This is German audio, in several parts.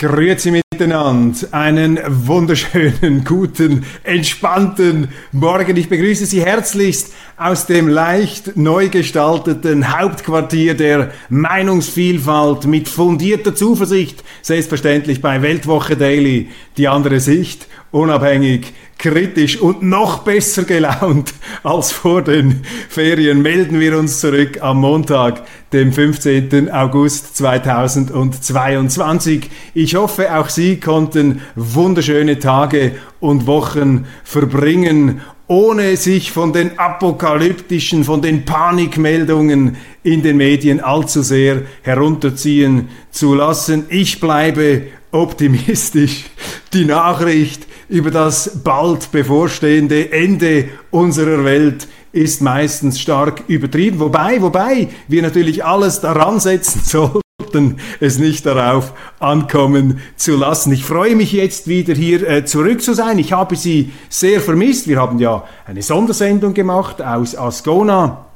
Grüezi miteinander. Einen wunderschönen, guten, entspannten Morgen. Ich begrüße Sie herzlichst aus dem leicht neu gestalteten Hauptquartier der Meinungsvielfalt mit fundierter Zuversicht. Selbstverständlich bei Weltwoche Daily die andere Sicht unabhängig, kritisch und noch besser gelaunt als vor den Ferien melden wir uns zurück am Montag, dem 15. August 2022. Ich hoffe, auch Sie konnten wunderschöne Tage und Wochen verbringen ohne sich von den apokalyptischen, von den Panikmeldungen in den Medien allzu sehr herunterziehen zu lassen. Ich bleibe optimistisch. Die Nachricht über das bald bevorstehende Ende unserer Welt ist meistens stark übertrieben. Wobei, wobei wir natürlich alles daran setzen sollten, es nicht darauf ankommen zu lassen. Ich freue mich jetzt wieder hier äh, zurück zu sein. Ich habe Sie sehr vermisst. Wir haben ja eine Sondersendung gemacht aus Ascona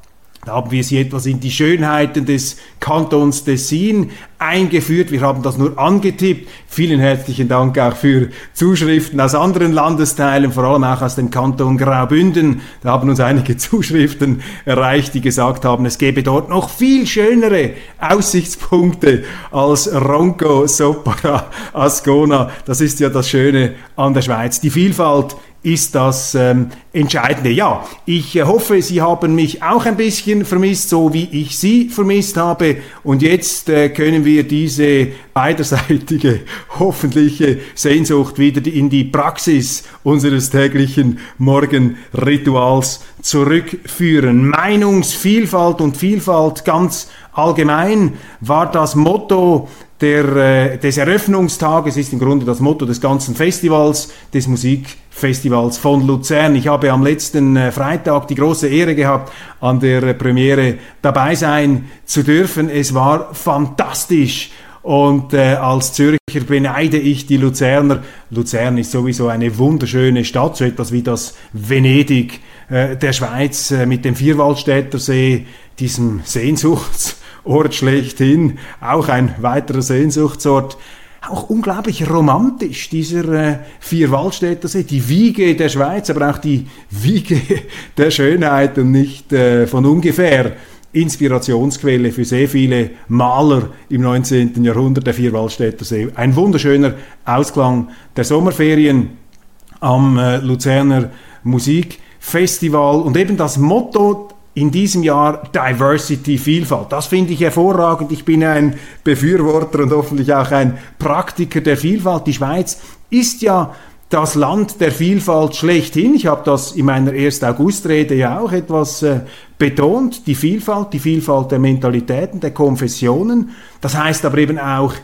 da haben wir sie etwas in die Schönheiten des Kantons Tessin eingeführt. Wir haben das nur angetippt. Vielen herzlichen Dank auch für Zuschriften aus anderen Landesteilen, vor allem auch aus dem Kanton Graubünden. Da haben uns einige Zuschriften erreicht, die gesagt haben, es gäbe dort noch viel schönere Aussichtspunkte als Ronco, Sopara, Ascona. Das ist ja das Schöne an der Schweiz. Die Vielfalt ist das ähm, Entscheidende. Ja, ich äh, hoffe, Sie haben mich auch ein bisschen vermisst, so wie ich Sie vermisst habe. Und jetzt äh, können wir diese beiderseitige, hoffentliche Sehnsucht wieder in die Praxis unseres täglichen Morgenrituals zurückführen. Meinungsvielfalt und Vielfalt ganz allgemein war das Motto der, äh, des Eröffnungstages ist im Grunde das Motto des ganzen Festivals, des Musikfestivals von Luzern. Ich habe am letzten äh, Freitag die große Ehre gehabt, an der äh, Premiere dabei sein zu dürfen. Es war fantastisch. Und äh, als Zürcher beneide ich die Luzerner. Luzern ist sowieso eine wunderschöne Stadt, so etwas wie das Venedig äh, der Schweiz äh, mit dem Vierwaldstätter See, diesem Sehnsuchts Ort schlechthin, auch ein weiterer Sehnsuchtsort. Auch unglaublich romantisch, dieser äh, Vierwaldstätter See, die Wiege der Schweiz, aber auch die Wiege der Schönheit und nicht äh, von ungefähr Inspirationsquelle für sehr viele Maler im 19. Jahrhundert, der Vierwaldstätter See. Ein wunderschöner Ausklang der Sommerferien am äh, Luzerner Musikfestival und eben das Motto in diesem Jahr Diversity, Vielfalt. Das finde ich hervorragend. Ich bin ein Befürworter und hoffentlich auch ein Praktiker der Vielfalt. Die Schweiz ist ja das Land der Vielfalt schlechthin. Ich habe das in meiner 1. August-Rede ja auch etwas äh, betont. Die Vielfalt, die Vielfalt der Mentalitäten, der Konfessionen. Das heißt aber eben auch,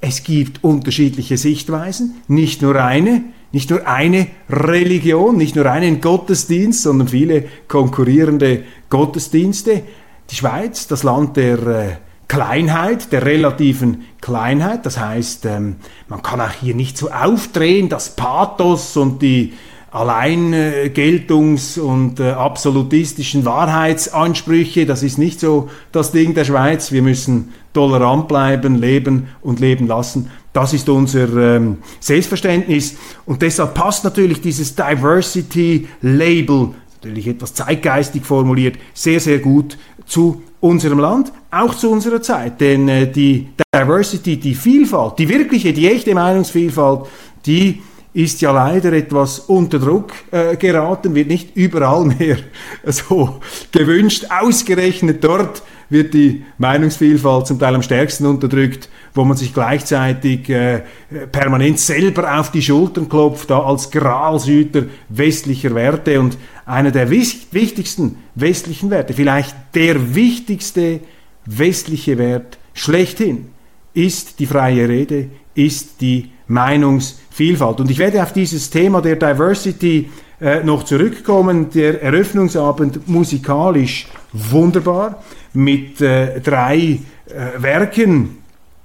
es gibt unterschiedliche Sichtweisen, nicht nur eine. Nicht nur eine Religion, nicht nur einen Gottesdienst, sondern viele konkurrierende Gottesdienste. Die Schweiz, das Land der äh, Kleinheit, der relativen Kleinheit. Das heißt, ähm, man kann auch hier nicht so aufdrehen, das Pathos und die Alleingeltungs- und äh, absolutistischen Wahrheitsansprüche. Das ist nicht so das Ding der Schweiz. Wir müssen tolerant bleiben, leben und leben lassen. Das ist unser ähm, Selbstverständnis. Und deshalb passt natürlich dieses Diversity-Label, natürlich etwas zeitgeistig formuliert, sehr, sehr gut zu unserem Land, auch zu unserer Zeit. Denn äh, die Diversity, die Vielfalt, die wirkliche, die echte Meinungsvielfalt, die ist ja leider etwas unter Druck äh, geraten, wird nicht überall mehr so gewünscht. Ausgerechnet dort wird die Meinungsvielfalt zum Teil am stärksten unterdrückt, wo man sich gleichzeitig äh, permanent selber auf die Schultern klopft, da als Gralshüter westlicher Werte. Und einer der wichtigsten westlichen Werte, vielleicht der wichtigste westliche Wert schlechthin, ist die freie Rede, ist die Meinungsvielfalt. Und ich werde auf dieses Thema der Diversity äh, noch zurückkommen. Der Eröffnungsabend musikalisch wunderbar mit äh, drei äh, Werken.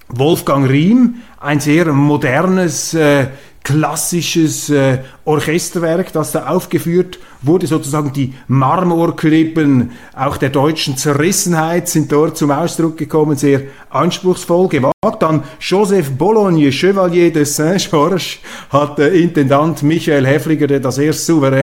Wolfgang Riem, ein sehr modernes, äh, klassisches äh, Orchesterwerk, das da aufgeführt wurde, sozusagen die Marmorklippen auch der deutschen Zerrissenheit sind dort zum Ausdruck gekommen, sehr anspruchsvoll gewagt. Dann Joseph Bologne, Chevalier de Saint-Georges, hat äh, Intendant Michael Häfliger, der das erst souverän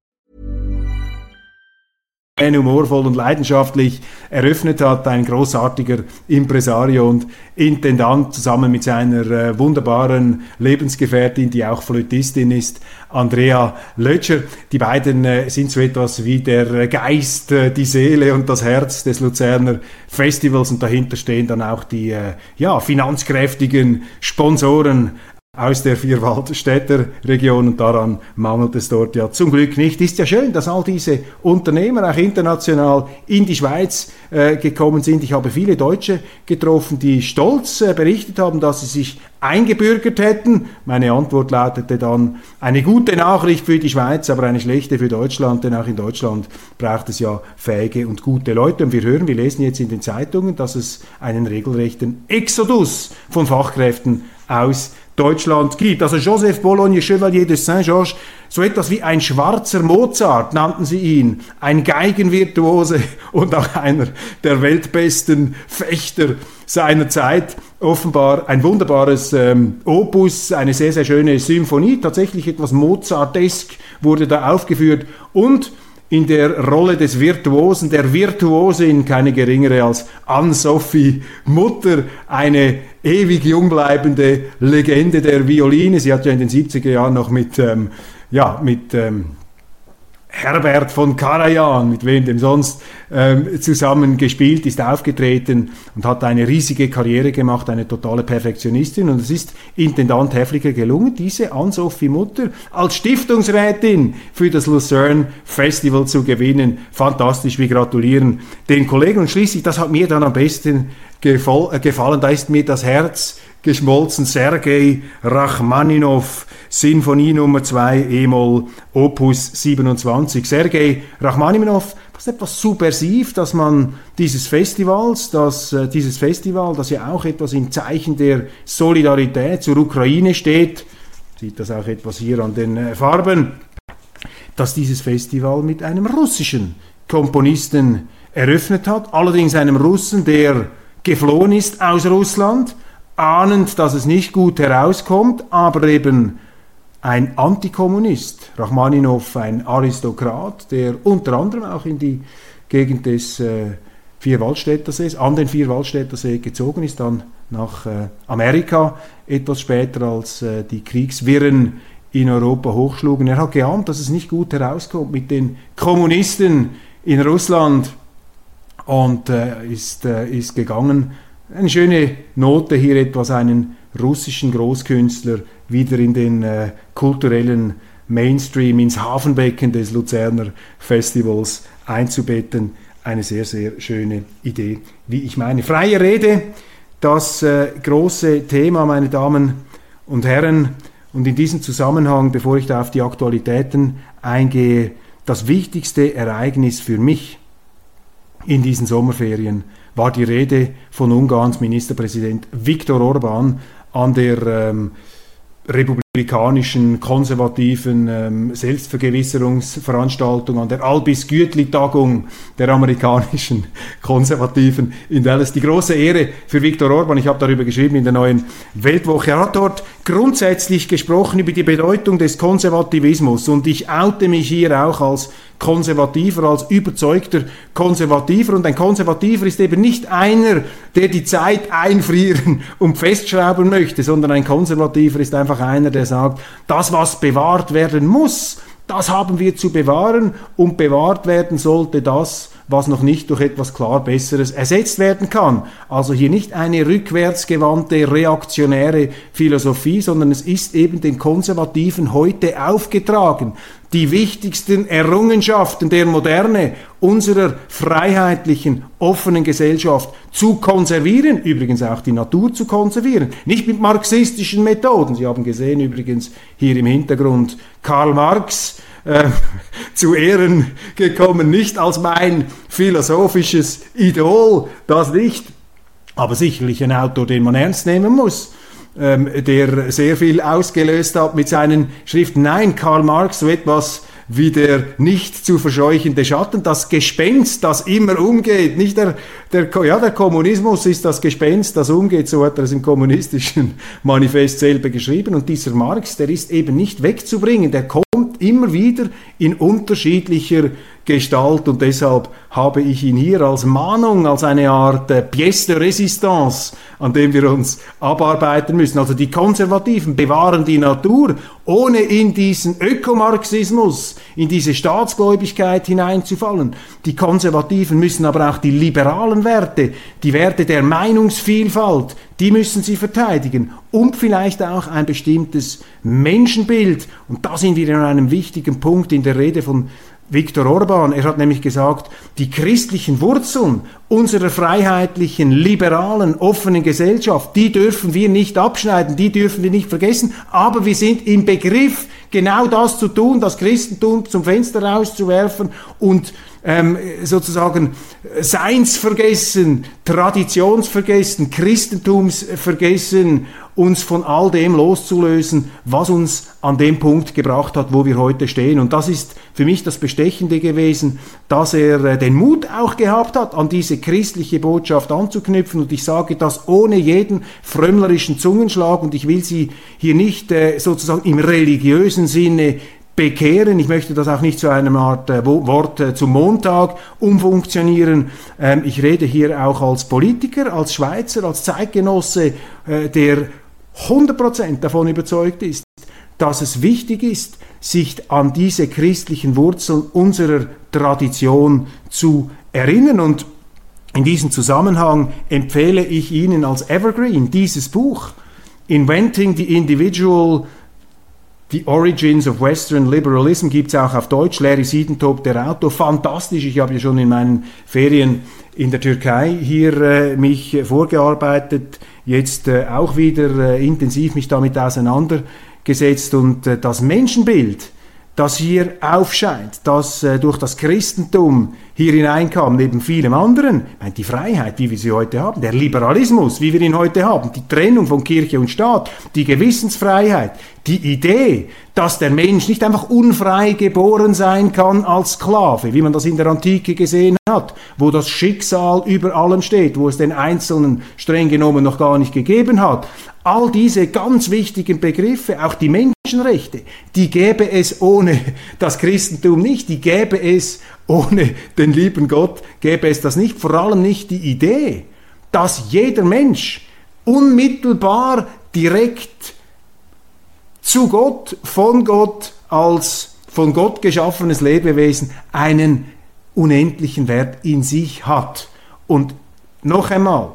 Humorvoll und leidenschaftlich eröffnet hat, ein großartiger Impresario und Intendant zusammen mit seiner äh, wunderbaren Lebensgefährtin, die auch Flötistin ist, Andrea Lötscher. Die beiden äh, sind so etwas wie der Geist, äh, die Seele und das Herz des Luzerner Festivals und dahinter stehen dann auch die äh, ja, finanzkräftigen Sponsoren aus der Vierwaldstädter Region und daran mangelt es dort ja zum Glück nicht. Ist ja schön, dass all diese Unternehmer auch international in die Schweiz äh, gekommen sind. Ich habe viele Deutsche getroffen, die stolz äh, berichtet haben, dass sie sich eingebürgert hätten. Meine Antwort lautete dann eine gute Nachricht für die Schweiz, aber eine schlechte für Deutschland, denn auch in Deutschland braucht es ja fähige und gute Leute. Und wir hören, wir lesen jetzt in den Zeitungen, dass es einen regelrechten Exodus von Fachkräften aus Deutschland gibt. Also Joseph Bologne, Chevalier de Saint-Georges, so etwas wie ein schwarzer Mozart nannten sie ihn, ein Geigenvirtuose und auch einer der weltbesten Fechter seiner Zeit. Offenbar ein wunderbares ähm, Opus, eine sehr, sehr schöne Symphonie, tatsächlich etwas Mozartesk wurde da aufgeführt und in der Rolle des Virtuosen, der Virtuosin, keine geringere als Anne-Sophie Mutter, eine ewig jung bleibende Legende der Violine. Sie hat ja in den 70er Jahren noch mit, ähm, ja, mit ähm, Herbert von Karajan, mit wem dem sonst ähm, zusammen gespielt, ist aufgetreten und hat eine riesige Karriere gemacht, eine totale Perfektionistin. Und es ist Intendant Häfliger gelungen, diese Ann-Sophie Mutter als Stiftungsrätin für das Lucerne Festival zu gewinnen. Fantastisch, wir gratulieren den Kollegen. Und schließlich, das hat mir dann am besten gefallen, da ist mir das Herz geschmolzen, Sergei Rachmaninov, Sinfonie Nummer 2, E-Moll, Opus 27. Sergei Rachmaninov, das ist etwas subversiv, dass man dieses Festivals, dass, äh, dieses Festival, das ja auch etwas im Zeichen der Solidarität zur Ukraine steht, sieht das auch etwas hier an den äh, Farben, dass dieses Festival mit einem russischen Komponisten eröffnet hat, allerdings einem Russen, der geflohen ist aus Russland, ahnend, dass es nicht gut herauskommt, aber eben ein Antikommunist, Rachmaninov ein Aristokrat, der unter anderem auch in die Gegend des äh, Vierwaldstättersees, an den Vierwaldstättersee gezogen ist, dann nach äh, Amerika, etwas später als äh, die Kriegswirren in Europa hochschlugen. Er hat geahnt, dass es nicht gut herauskommt mit den Kommunisten in Russland und äh, ist, äh, ist gegangen. Eine schöne Note hier etwas einen russischen Großkünstler wieder in den äh, kulturellen Mainstream, ins Hafenbecken des Luzerner Festivals einzubetten. Eine sehr, sehr schöne Idee, wie ich meine. Freie Rede, das äh, große Thema, meine Damen und Herren. Und in diesem Zusammenhang, bevor ich da auf die Aktualitäten eingehe, das wichtigste Ereignis für mich in diesen Sommerferien war die Rede von Ungarns Ministerpräsident Viktor Orban an der ähm, Republik republikanischen, konservativen ähm, Selbstvergewisserungsveranstaltung, an der Albis Gütli-Tagung der amerikanischen Konservativen in Dallas. Die große Ehre für Viktor Orban, ich habe darüber geschrieben in der neuen Weltwoche. Er hat dort grundsätzlich gesprochen über die Bedeutung des Konservativismus und ich oute mich hier auch als Konservativer, als überzeugter Konservativer. Und ein Konservativer ist eben nicht einer, der die Zeit einfrieren und festschrauben möchte, sondern ein Konservativer ist einfach einer, der sagt, das, was bewahrt werden muss, das haben wir zu bewahren und bewahrt werden sollte das, was noch nicht durch etwas klar Besseres ersetzt werden kann. Also hier nicht eine rückwärtsgewandte, reaktionäre Philosophie, sondern es ist eben den Konservativen heute aufgetragen, die wichtigsten Errungenschaften der Moderne unserer freiheitlichen, offenen Gesellschaft zu konservieren, übrigens auch die Natur zu konservieren, nicht mit marxistischen Methoden. Sie haben gesehen übrigens hier im Hintergrund Karl Marx, äh, zu Ehren gekommen, nicht als mein philosophisches Idol, das nicht, aber sicherlich ein Autor, den man ernst nehmen muss ähm, der sehr viel ausgelöst hat mit seinen Schriften. Nein, Karl Marx, so etwas wie der nicht zu verscheuchende Schatten, das Gespenst, das immer umgeht. Nicht der, der, ja, der Kommunismus ist das Gespenst, das umgeht, so hat er es im kommunistischen Manifest selber geschrieben. Und dieser Marx, der ist eben nicht wegzubringen, der kommt immer wieder in unterschiedlicher Gestalt und deshalb habe ich ihn hier als Mahnung, als eine Art äh, Pièce de Résistance, an dem wir uns abarbeiten müssen. Also die Konservativen bewahren die Natur, ohne in diesen Ökomarxismus, in diese Staatsgläubigkeit hineinzufallen. Die Konservativen müssen aber auch die liberalen Werte, die Werte der Meinungsvielfalt, die müssen sie verteidigen und vielleicht auch ein bestimmtes Menschenbild. Und da sind wir in einem wichtigen Punkt in der Rede von Viktor Orban. Er hat nämlich gesagt, die christlichen Wurzeln unserer freiheitlichen, liberalen, offenen Gesellschaft, die dürfen wir nicht abschneiden, die dürfen wir nicht vergessen, aber wir sind im Begriff, genau das zu tun, das Christentum zum Fenster rauszuwerfen und ähm, sozusagen Seinsvergessen, Traditionsvergessen, Christentumsvergessen, uns von all dem loszulösen, was uns an dem Punkt gebracht hat, wo wir heute stehen. Und das ist für mich das Bestechende gewesen, dass er äh, den Mut auch gehabt hat, an diese christliche Botschaft anzuknüpfen. Und ich sage das ohne jeden frömmlerischen Zungenschlag. Und ich will Sie hier nicht äh, sozusagen im religiösen Sinne bekehren. Ich möchte das auch nicht zu einer Art äh, Wort äh, zum Montag umfunktionieren. Ähm, ich rede hier auch als Politiker, als Schweizer, als Zeitgenosse, äh, der 100% davon überzeugt ist, dass es wichtig ist, sich an diese christlichen Wurzeln unserer Tradition zu erinnern. Und in diesem Zusammenhang empfehle ich Ihnen als Evergreen dieses Buch, Inventing the Individual The Origins of Western Liberalism gibt es auch auf Deutsch. Larry Siedentop, der Autor, fantastisch. Ich habe ja schon in meinen Ferien in der Türkei hier äh, mich vorgearbeitet, jetzt äh, auch wieder äh, intensiv mich damit auseinandergesetzt und äh, das Menschenbild, das hier aufscheint, das äh, durch das Christentum hier hineinkam, neben vielem anderen, ich meine, die Freiheit, wie wir sie heute haben, der Liberalismus, wie wir ihn heute haben, die Trennung von Kirche und Staat, die Gewissensfreiheit, die Idee, dass der Mensch nicht einfach unfrei geboren sein kann als Sklave, wie man das in der Antike gesehen hat, wo das Schicksal über allem steht, wo es den Einzelnen streng genommen noch gar nicht gegeben hat. All diese ganz wichtigen Begriffe, auch die Menschenrechte, die gäbe es ohne das Christentum nicht, die gäbe es ohne den lieben Gott gäbe es das nicht. Vor allem nicht die Idee, dass jeder Mensch unmittelbar direkt zu Gott, von Gott als von Gott geschaffenes Lebewesen einen unendlichen Wert in sich hat. Und noch einmal,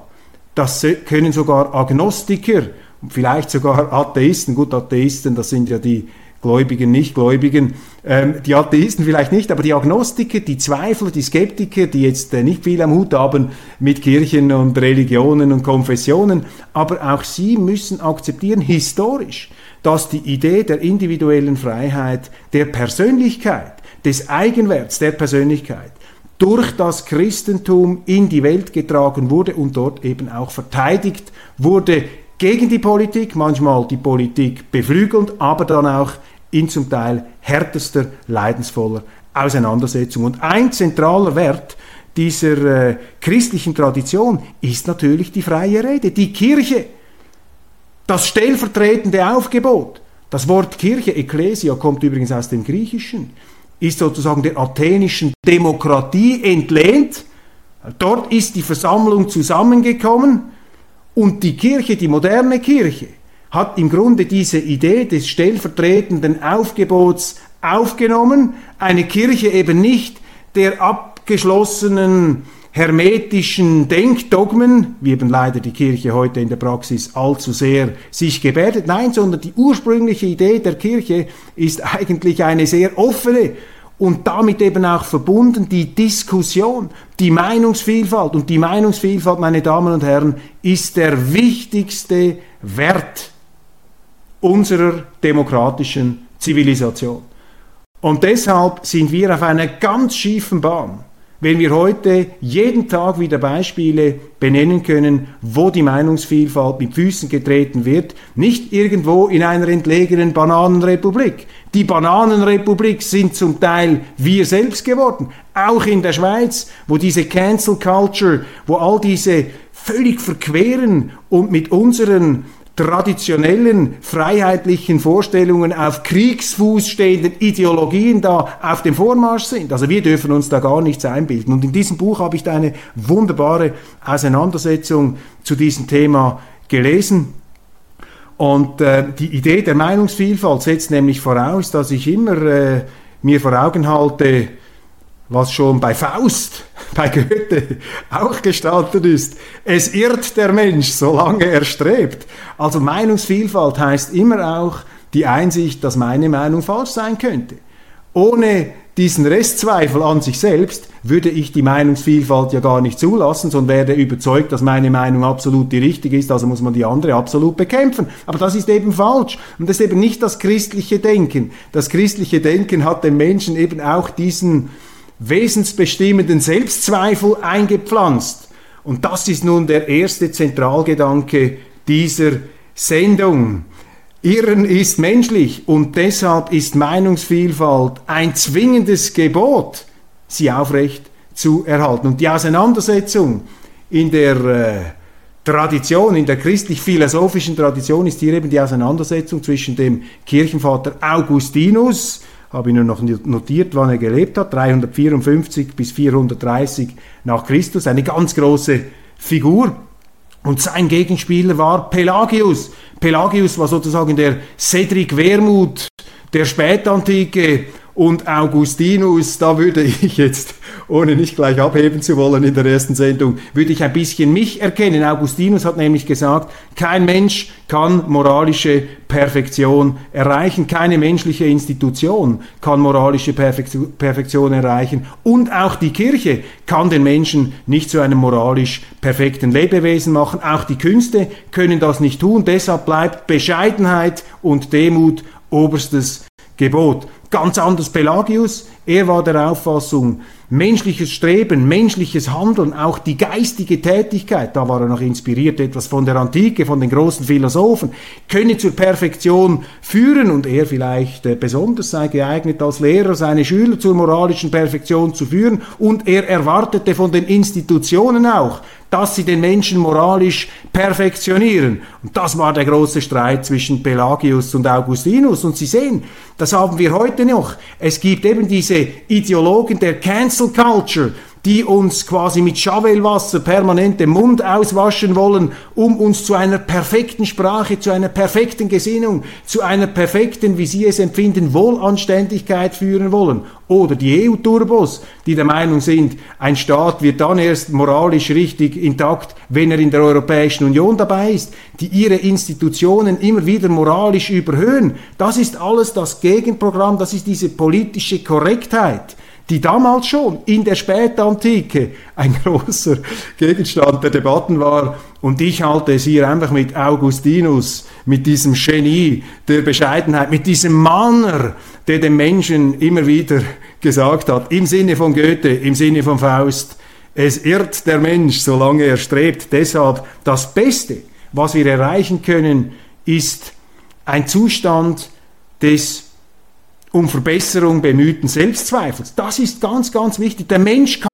das können sogar Agnostiker, vielleicht sogar Atheisten, gut, Atheisten, das sind ja die Gläubigen, Nichtgläubigen, ähm, die Atheisten vielleicht nicht, aber die Agnostiker, die Zweifler, die Skeptiker, die jetzt äh, nicht viel am Hut haben mit Kirchen und Religionen und Konfessionen, aber auch sie müssen akzeptieren, historisch, dass die Idee der individuellen Freiheit, der Persönlichkeit, des Eigenwerts der Persönlichkeit durch das Christentum in die Welt getragen wurde und dort eben auch verteidigt wurde gegen die Politik, manchmal die Politik beflügelnd, aber dann auch in zum Teil härtester, leidensvoller Auseinandersetzung. Und ein zentraler Wert dieser äh, christlichen Tradition ist natürlich die freie Rede, die Kirche, das stellvertretende Aufgebot. Das Wort Kirche, Ecclesia, kommt übrigens aus dem Griechischen, ist sozusagen der athenischen Demokratie entlehnt. Dort ist die Versammlung zusammengekommen und die Kirche, die moderne Kirche, hat im Grunde diese Idee des stellvertretenden Aufgebots aufgenommen, eine Kirche eben nicht der ab abgeschlossenen hermetischen Denkdogmen, wie eben leider die Kirche heute in der Praxis allzu sehr sich gebärdet. Nein, sondern die ursprüngliche Idee der Kirche ist eigentlich eine sehr offene und damit eben auch verbunden die Diskussion, die Meinungsvielfalt. Und die Meinungsvielfalt, meine Damen und Herren, ist der wichtigste Wert unserer demokratischen Zivilisation. Und deshalb sind wir auf einer ganz schiefen Bahn wenn wir heute jeden Tag wieder Beispiele benennen können, wo die Meinungsvielfalt mit Füßen getreten wird, nicht irgendwo in einer entlegenen Bananenrepublik. Die Bananenrepublik sind zum Teil wir selbst geworden, auch in der Schweiz, wo diese Cancel Culture, wo all diese völlig verqueren und mit unseren traditionellen freiheitlichen Vorstellungen auf Kriegsfuß stehenden Ideologien da auf dem Vormarsch sind. Also wir dürfen uns da gar nichts einbilden. Und in diesem Buch habe ich da eine wunderbare Auseinandersetzung zu diesem Thema gelesen. Und äh, die Idee der Meinungsvielfalt setzt nämlich voraus, dass ich immer äh, mir vor Augen halte, was schon bei Faust, bei Goethe auch gestaltet ist. Es irrt der Mensch, solange er strebt. Also Meinungsvielfalt heißt immer auch die Einsicht, dass meine Meinung falsch sein könnte. Ohne diesen Restzweifel an sich selbst würde ich die Meinungsvielfalt ja gar nicht zulassen, sondern wäre überzeugt, dass meine Meinung absolut die richtige ist, also muss man die andere absolut bekämpfen. Aber das ist eben falsch. Und das ist eben nicht das christliche Denken. Das christliche Denken hat den Menschen eben auch diesen wesensbestimmenden Selbstzweifel eingepflanzt. Und das ist nun der erste Zentralgedanke dieser Sendung. Irren ist menschlich und deshalb ist Meinungsvielfalt ein zwingendes Gebot, sie aufrecht zu erhalten. Und die Auseinandersetzung in der äh, Tradition, in der christlich-philosophischen Tradition ist hier eben die Auseinandersetzung zwischen dem Kirchenvater Augustinus, habe ich nur noch notiert, wann er gelebt hat, 354 bis 430 nach Christus, eine ganz große Figur. Und sein Gegenspieler war Pelagius. Pelagius war sozusagen der Cedric Wermuth der Spätantike und Augustinus, da würde ich jetzt, ohne nicht gleich abheben zu wollen in der ersten Sendung, würde ich ein bisschen mich erkennen. Augustinus hat nämlich gesagt, kein Mensch kann moralische Perfektion erreichen, keine menschliche Institution kann moralische Perfektion erreichen und auch die Kirche kann den Menschen nicht zu einem moralisch perfekten Lebewesen machen. Auch die Künste können das nicht tun. Deshalb bleibt Bescheidenheit und Demut oberstes Gebot. Ganz anders Pelagius, er war der Auffassung, menschliches Streben, menschliches Handeln, auch die geistige Tätigkeit, da war er noch inspiriert etwas von der Antike, von den großen Philosophen, könne zur Perfektion führen und er vielleicht äh, besonders sei geeignet als Lehrer seine Schüler zur moralischen Perfektion zu führen und er erwartete von den Institutionen auch, dass sie den Menschen moralisch perfektionieren. Und das war der große Streit zwischen Pelagius und Augustinus. Und Sie sehen, das haben wir heute noch. Es gibt eben diese Ideologen der Cancel Culture, die uns quasi mit Schawelwasser permanent den Mund auswaschen wollen, um uns zu einer perfekten Sprache, zu einer perfekten Gesinnung, zu einer perfekten, wie sie es empfinden, Wohlanständigkeit führen wollen. Oder die EU-Turbos, die der Meinung sind, ein Staat wird dann erst moralisch richtig intakt, wenn er in der Europäischen Union dabei ist, die ihre Institutionen immer wieder moralisch überhöhen. Das ist alles das Gegenprogramm, das ist diese politische Korrektheit die damals schon in der Spätantike ein großer Gegenstand der Debatten war. Und ich halte es hier einfach mit Augustinus, mit diesem Genie der Bescheidenheit, mit diesem Manner, der dem Menschen immer wieder gesagt hat, im Sinne von Goethe, im Sinne von Faust, es irrt der Mensch, solange er strebt. Deshalb das Beste, was wir erreichen können, ist ein Zustand des um Verbesserung bemühten Selbstzweifels. Das ist ganz, ganz wichtig. Der Mensch kann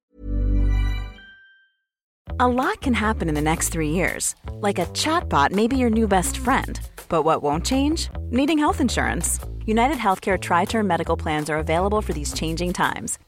A lot can happen in the next three years. Like a chatbot may be your new best friend. But what won't change? Needing health insurance. United Healthcare Tri Term Medical Plans are available for these changing times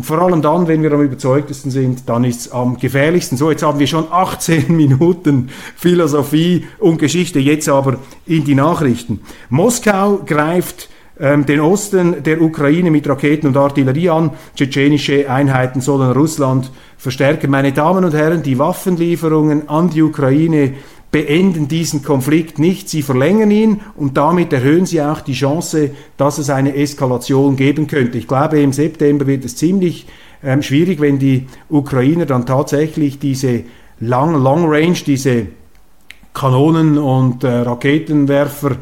Und vor allem dann, wenn wir am überzeugtesten sind, dann ist es am gefährlichsten. So, jetzt haben wir schon 18 Minuten Philosophie und Geschichte, jetzt aber in die Nachrichten. Moskau greift ähm, den Osten der Ukraine mit Raketen und Artillerie an. Tschetschenische Einheiten sollen Russland verstärken. Meine Damen und Herren, die Waffenlieferungen an die Ukraine beenden diesen Konflikt nicht, sie verlängern ihn und damit erhöhen sie auch die Chance, dass es eine Eskalation geben könnte. Ich glaube, im September wird es ziemlich ähm, schwierig, wenn die Ukrainer dann tatsächlich diese Long, Long Range, diese Kanonen und äh, Raketenwerfer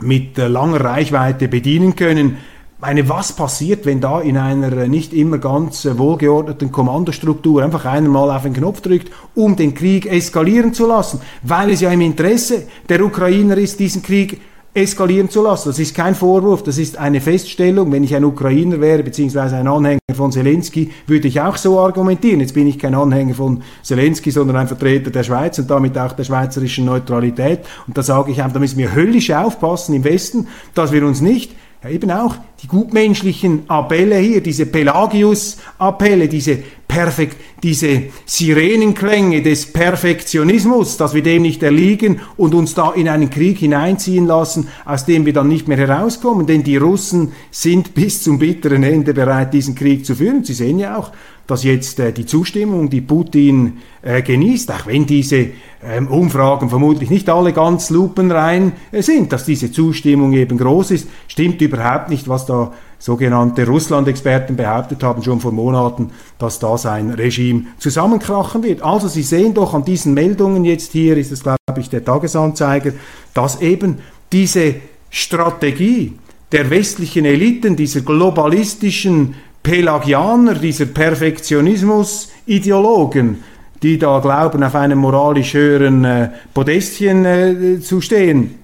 mit äh, langer Reichweite bedienen können meine, was passiert, wenn da in einer nicht immer ganz äh, wohlgeordneten Kommandostruktur einfach einer mal auf den Knopf drückt, um den Krieg eskalieren zu lassen, weil es ja im Interesse der Ukrainer ist, diesen Krieg eskalieren zu lassen. Das ist kein Vorwurf, das ist eine Feststellung. Wenn ich ein Ukrainer wäre, beziehungsweise ein Anhänger von Zelensky, würde ich auch so argumentieren. Jetzt bin ich kein Anhänger von Zelensky, sondern ein Vertreter der Schweiz und damit auch der schweizerischen Neutralität. Und da sage ich einfach, da müssen wir höllisch aufpassen im Westen, dass wir uns nicht ja, eben auch die gutmenschlichen Appelle hier, diese Pelagius-Appelle, diese Perfekt, diese Sirenenklänge des Perfektionismus, dass wir dem nicht erliegen und uns da in einen Krieg hineinziehen lassen, aus dem wir dann nicht mehr herauskommen. Denn die Russen sind bis zum bitteren Ende bereit, diesen Krieg zu führen. Sie sehen ja auch, dass jetzt äh, die Zustimmung, die Putin äh, genießt, auch wenn diese ähm, Umfragen vermutlich nicht alle ganz lupenrein äh, sind, dass diese Zustimmung eben groß ist, stimmt überhaupt nicht, was da sogenannte Russland-Experten behauptet haben schon vor Monaten, dass da sein Regime zusammenkrachen wird. Also Sie sehen doch an diesen Meldungen jetzt hier, ist es glaube ich der Tagesanzeiger, dass eben diese Strategie der westlichen Eliten, dieser globalistischen Pelagianer, dieser Perfektionismus-Ideologen, die da glauben, auf einem moralisch höheren äh, Podestchen äh, zu stehen,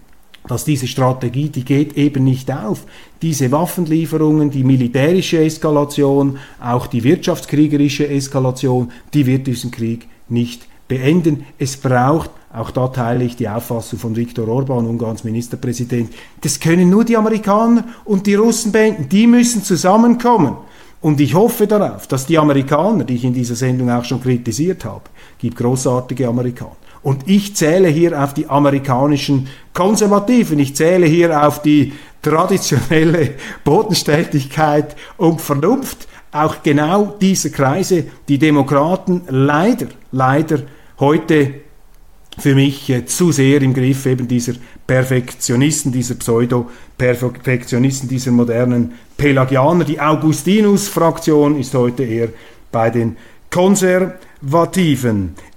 dass diese Strategie, die geht eben nicht auf. Diese Waffenlieferungen, die militärische Eskalation, auch die wirtschaftskriegerische Eskalation, die wird diesen Krieg nicht beenden. Es braucht, auch da teile ich die Auffassung von Viktor Orban, Ungarns Ministerpräsident, das können nur die Amerikaner und die Russen beenden. Die müssen zusammenkommen. Und ich hoffe darauf, dass die Amerikaner, die ich in dieser Sendung auch schon kritisiert habe, gibt großartige Amerikaner. Und ich zähle hier auf die amerikanischen Konservativen, ich zähle hier auf die traditionelle Bodenständigkeit und Vernunft auch genau dieser Kreise, die Demokraten leider, leider heute für mich zu sehr im Griff eben dieser Perfektionisten, dieser Pseudo-Perfektionisten, dieser modernen Pelagianer. Die Augustinus-Fraktion ist heute eher bei den Konservativen.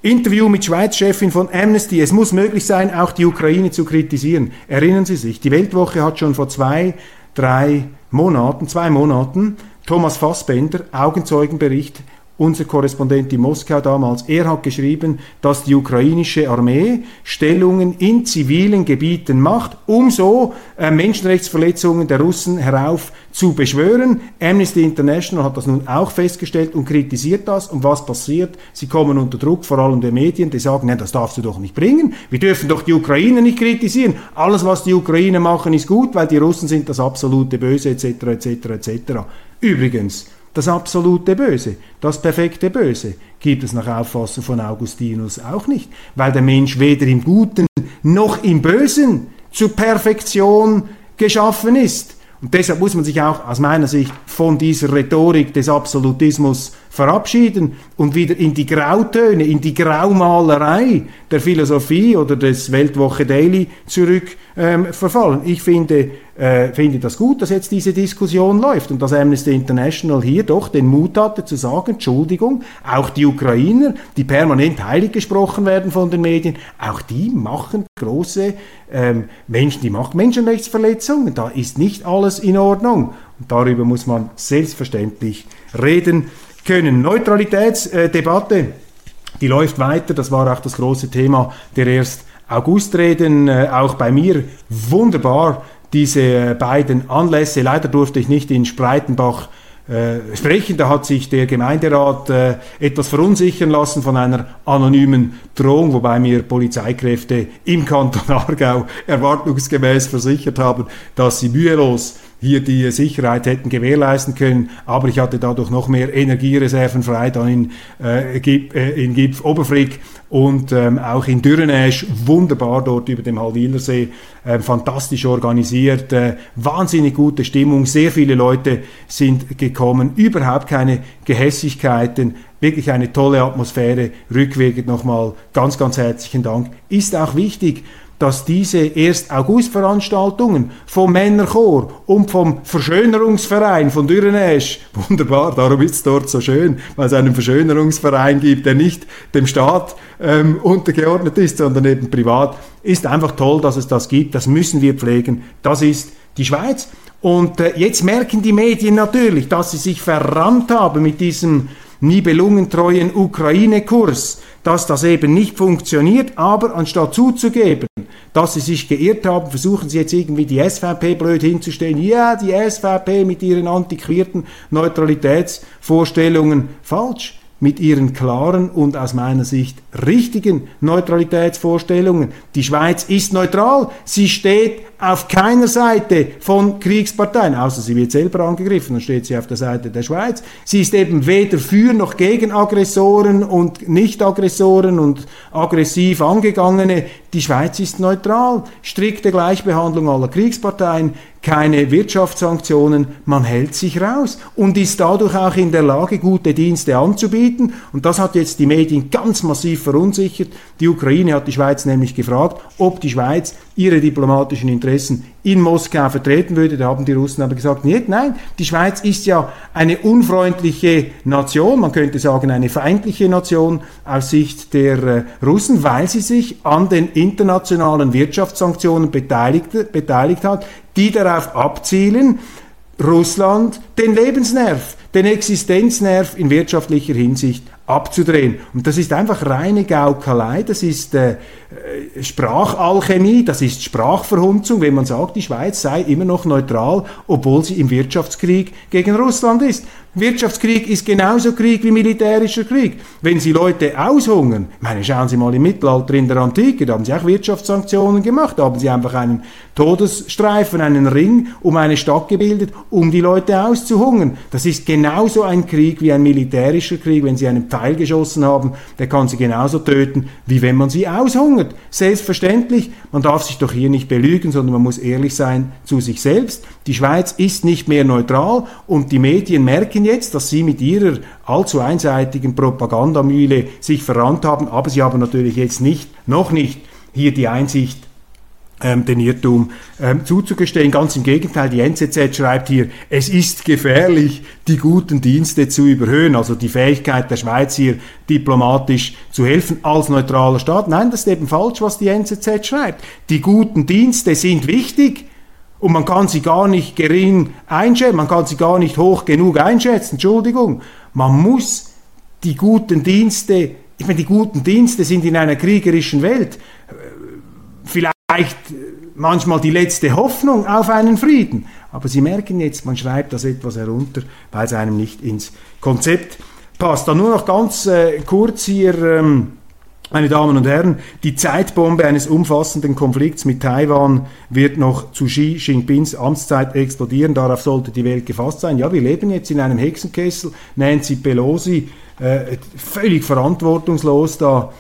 Interview mit Schweiz-Chefin von Amnesty. Es muss möglich sein, auch die Ukraine zu kritisieren. Erinnern Sie sich, die Weltwoche hat schon vor zwei, drei Monaten, zwei Monaten, Thomas Fassbender, Augenzeugenbericht unser Korrespondent in Moskau damals, er hat geschrieben, dass die ukrainische Armee Stellungen in zivilen Gebieten macht, um so äh, Menschenrechtsverletzungen der Russen herauf zu beschwören. Amnesty International hat das nun auch festgestellt und kritisiert das. Und was passiert? Sie kommen unter Druck, vor allem der Medien, die sagen, nein, das darfst du doch nicht bringen. Wir dürfen doch die Ukraine nicht kritisieren. Alles, was die Ukraine machen, ist gut, weil die Russen sind das absolute Böse, etc., etc., etc. Übrigens, das absolute Böse, das perfekte Böse gibt es nach Auffassung von Augustinus auch nicht, weil der Mensch weder im Guten noch im Bösen zur Perfektion geschaffen ist. Und deshalb muss man sich auch aus meiner Sicht von dieser Rhetorik des Absolutismus verabschieden und wieder in die Grautöne, in die Graumalerei der Philosophie oder des Weltwoche Daily zurück ähm, verfallen. Ich finde, äh, finde das gut, dass jetzt diese Diskussion läuft und dass Amnesty International hier doch den Mut hatte zu sagen, Entschuldigung, auch die Ukrainer, die permanent heilig gesprochen werden von den Medien, auch die machen große ähm, Menschen, die machen Menschenrechtsverletzungen. Da ist nicht alles in Ordnung. Und darüber muss man selbstverständlich reden können. Neutralitätsdebatte, die läuft weiter. Das war auch das große Thema der erst Augustreden. Äh, auch bei mir wunderbar diese beiden Anlässe. Leider durfte ich nicht in Spreitenbach äh, sprechen. Da hat sich der Gemeinderat äh, etwas verunsichern lassen von einer anonymen Drohung, wobei mir Polizeikräfte im Kanton Aargau erwartungsgemäß versichert haben, dass sie mühelos hier die Sicherheit hätten gewährleisten können, aber ich hatte dadurch noch mehr Energiereserven frei dann in, äh, äh in Gipf Oberfrick und ähm, auch in Dürrenäsch wunderbar dort über dem Halwilersee, äh, fantastisch organisiert, äh, wahnsinnig gute Stimmung, sehr viele Leute sind gekommen, überhaupt keine Gehässigkeiten, wirklich eine tolle Atmosphäre, rückwirkend nochmal ganz, ganz herzlichen Dank. Ist auch wichtig, dass diese 1. August-Veranstaltungen vom Männerchor und vom Verschönerungsverein von Dürrenäsch, wunderbar, darum ist es dort so schön, weil es einen Verschönerungsverein gibt, der nicht dem Staat ähm, untergeordnet ist, sondern eben privat, ist einfach toll, dass es das gibt, das müssen wir pflegen, das ist die Schweiz. Und äh, jetzt merken die Medien natürlich, dass sie sich verrannt haben mit diesem nibelungentreuen Ukraine-Kurs, dass das eben nicht funktioniert, aber anstatt zuzugeben, dass sie sich geirrt haben, versuchen sie jetzt irgendwie die SVP blöd hinzustellen. Ja, die SVP mit ihren antiquierten Neutralitätsvorstellungen falsch mit ihren klaren und aus meiner Sicht richtigen Neutralitätsvorstellungen. Die Schweiz ist neutral, sie steht auf keiner Seite von Kriegsparteien, außer sie wird selber angegriffen, dann steht sie auf der Seite der Schweiz. Sie ist eben weder für noch gegen Aggressoren und Nicht-Aggressoren und aggressiv angegangene. Die Schweiz ist neutral, strikte Gleichbehandlung aller Kriegsparteien, keine Wirtschaftssanktionen, man hält sich raus und ist dadurch auch in der Lage, gute Dienste anzubieten. Und das hat jetzt die Medien ganz massiv verunsichert. Die Ukraine hat die Schweiz nämlich gefragt, ob die Schweiz ihre diplomatischen Interessen in Moskau vertreten würde. Da haben die Russen aber gesagt, nicht, nein, die Schweiz ist ja eine unfreundliche Nation, man könnte sagen eine feindliche Nation aus Sicht der äh, Russen, weil sie sich an den internationalen Wirtschaftssanktionen beteiligt, beteiligt hat, die darauf abzielen, Russland den Lebensnerv, den Existenznerv in wirtschaftlicher Hinsicht abzudrehen. Und das ist einfach reine Gaukelei, das ist äh, äh, Sprachalchemie, das ist Sprachverhunzung, wenn man sagt, die Schweiz sei immer noch neutral, obwohl sie im Wirtschaftskrieg gegen Russland ist. Wirtschaftskrieg ist genauso Krieg wie militärischer Krieg. Wenn Sie Leute aushungern, meine, schauen Sie mal im Mittelalter in der Antike, da haben Sie auch Wirtschaftssanktionen gemacht, da haben Sie einfach einen Todesstreifen, einen Ring um eine Stadt gebildet, um die Leute auszuhungern. Das ist genauso ein Krieg wie ein militärischer Krieg. Wenn Sie einen Pfeil geschossen haben, der kann Sie genauso töten, wie wenn man Sie aushungert. Selbstverständlich, man darf sich doch hier nicht belügen, sondern man muss ehrlich sein zu sich selbst. Die Schweiz ist nicht mehr neutral und die Medien merken jetzt, dass sie mit ihrer allzu einseitigen Propagandamühle sich verrannt haben, aber sie haben natürlich jetzt nicht, noch nicht hier die Einsicht, ähm, den Irrtum ähm, zuzugestehen. Ganz im Gegenteil, die NZZ schreibt hier, es ist gefährlich, die guten Dienste zu überhöhen, also die Fähigkeit der Schweiz hier diplomatisch zu helfen als neutraler Staat. Nein, das ist eben falsch, was die NZZ schreibt. Die guten Dienste sind wichtig, und man kann sie gar nicht gering einschätzen, man kann sie gar nicht hoch genug einschätzen, Entschuldigung. Man muss die guten Dienste, ich meine, die guten Dienste sind in einer kriegerischen Welt äh, vielleicht manchmal die letzte Hoffnung auf einen Frieden. Aber Sie merken jetzt, man schreibt das etwas herunter, weil es einem nicht ins Konzept passt. Dann nur noch ganz äh, kurz hier. Ähm, meine Damen und Herren, die Zeitbombe eines umfassenden Konflikts mit Taiwan wird noch zu Xi Jinpings Amtszeit explodieren. Darauf sollte die Welt gefasst sein. Ja, wir leben jetzt in einem Hexenkessel. Nancy Pelosi, äh, völlig verantwortungslos da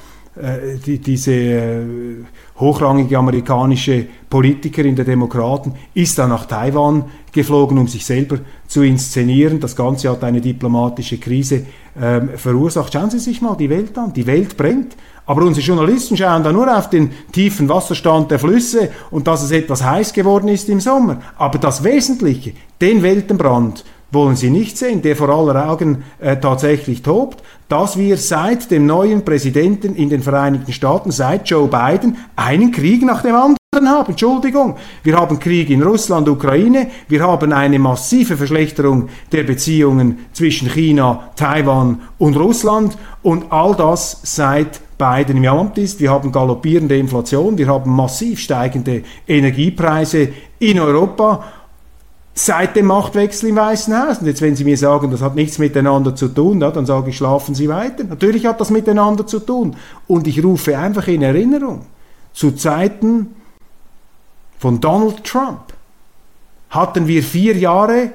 die, diese äh, hochrangige amerikanische Politikerin der Demokraten ist dann nach Taiwan geflogen, um sich selber zu inszenieren. Das Ganze hat eine diplomatische Krise ähm, verursacht. Schauen Sie sich mal die Welt an. Die Welt brennt. Aber unsere Journalisten schauen da nur auf den tiefen Wasserstand der Flüsse und dass es etwas heiß geworden ist im Sommer. Aber das Wesentliche, den Weltenbrand, wollen sie nicht sehen, der vor aller Augen äh, tatsächlich tobt, dass wir seit dem neuen Präsidenten in den Vereinigten Staaten, seit Joe Biden, einen Krieg nach dem anderen haben. Entschuldigung. Wir haben Krieg in Russland, Ukraine. Wir haben eine massive Verschlechterung der Beziehungen zwischen China, Taiwan und Russland. Und all das seit Biden im Amt ist. Wir haben galoppierende Inflation. Wir haben massiv steigende Energiepreise in Europa seit dem Machtwechsel im Weißen Haus. Und jetzt, wenn Sie mir sagen, das hat nichts miteinander zu tun, ja, dann sage ich, schlafen Sie weiter. Natürlich hat das miteinander zu tun. Und ich rufe einfach in Erinnerung, zu Zeiten von Donald Trump hatten wir vier Jahre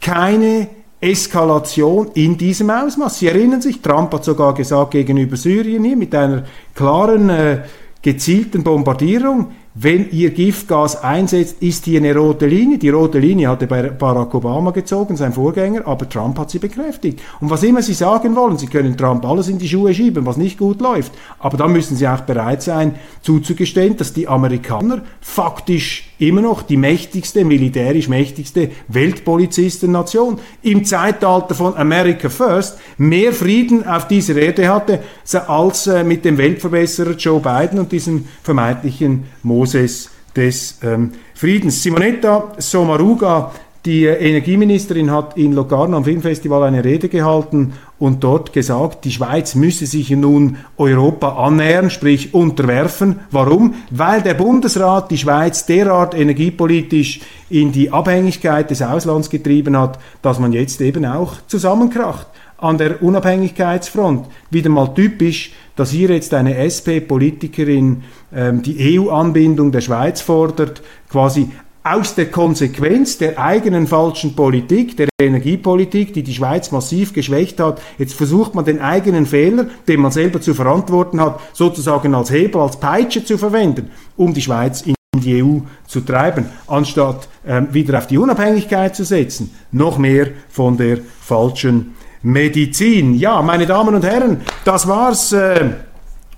keine Eskalation in diesem Ausmaß. Sie erinnern sich, Trump hat sogar gesagt gegenüber Syrien hier mit einer klaren, äh, gezielten Bombardierung, wenn ihr Giftgas einsetzt, ist hier eine rote Linie. Die rote Linie hatte Barack Obama gezogen, sein Vorgänger, aber Trump hat sie bekräftigt. Und was immer Sie sagen wollen, Sie können Trump alles in die Schuhe schieben, was nicht gut läuft. Aber dann müssen Sie auch bereit sein, zuzugestehen, dass die Amerikaner faktisch immer noch die mächtigste, militärisch mächtigste Weltpolizistennation im Zeitalter von America First mehr Frieden auf dieser Erde hatte, als äh, mit dem Weltverbesserer Joe Biden und diesem vermeintlichen Moses des ähm, Friedens. Simonetta Sommaruga, die Energieministerin, hat in Locarno am Filmfestival eine Rede gehalten und dort gesagt, die Schweiz müsse sich nun Europa annähern, sprich unterwerfen. Warum? Weil der Bundesrat die Schweiz derart energiepolitisch in die Abhängigkeit des Auslands getrieben hat, dass man jetzt eben auch zusammenkracht an der Unabhängigkeitsfront. Wieder mal typisch, dass hier jetzt eine SP-Politikerin ähm, die EU-Anbindung der Schweiz fordert, quasi aus der Konsequenz der eigenen falschen Politik, der Energiepolitik, die die Schweiz massiv geschwächt hat. Jetzt versucht man den eigenen Fehler, den man selber zu verantworten hat, sozusagen als Hebel, als Peitsche zu verwenden, um die Schweiz in die EU zu treiben, anstatt ähm, wieder auf die Unabhängigkeit zu setzen. Noch mehr von der falschen Medizin. Ja, meine Damen und Herren, das war's äh,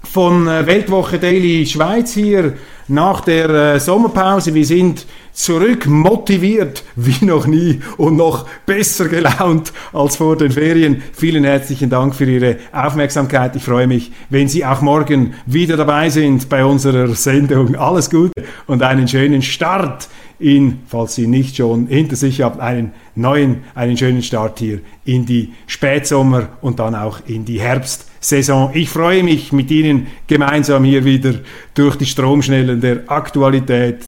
von äh, Weltwoche Daily Schweiz hier nach der äh, Sommerpause. Wir sind zurück motiviert wie noch nie und noch besser gelaunt als vor den Ferien. Vielen herzlichen Dank für Ihre Aufmerksamkeit. Ich freue mich, wenn Sie auch morgen wieder dabei sind bei unserer Sendung. Alles Gute und einen schönen Start in, falls Sie nicht schon hinter sich haben, einen neuen, einen schönen Start hier in die Spätsommer und dann auch in die Herbstsaison. Ich freue mich mit Ihnen gemeinsam hier wieder durch die Stromschnellen der Aktualität.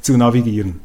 zu navigieren.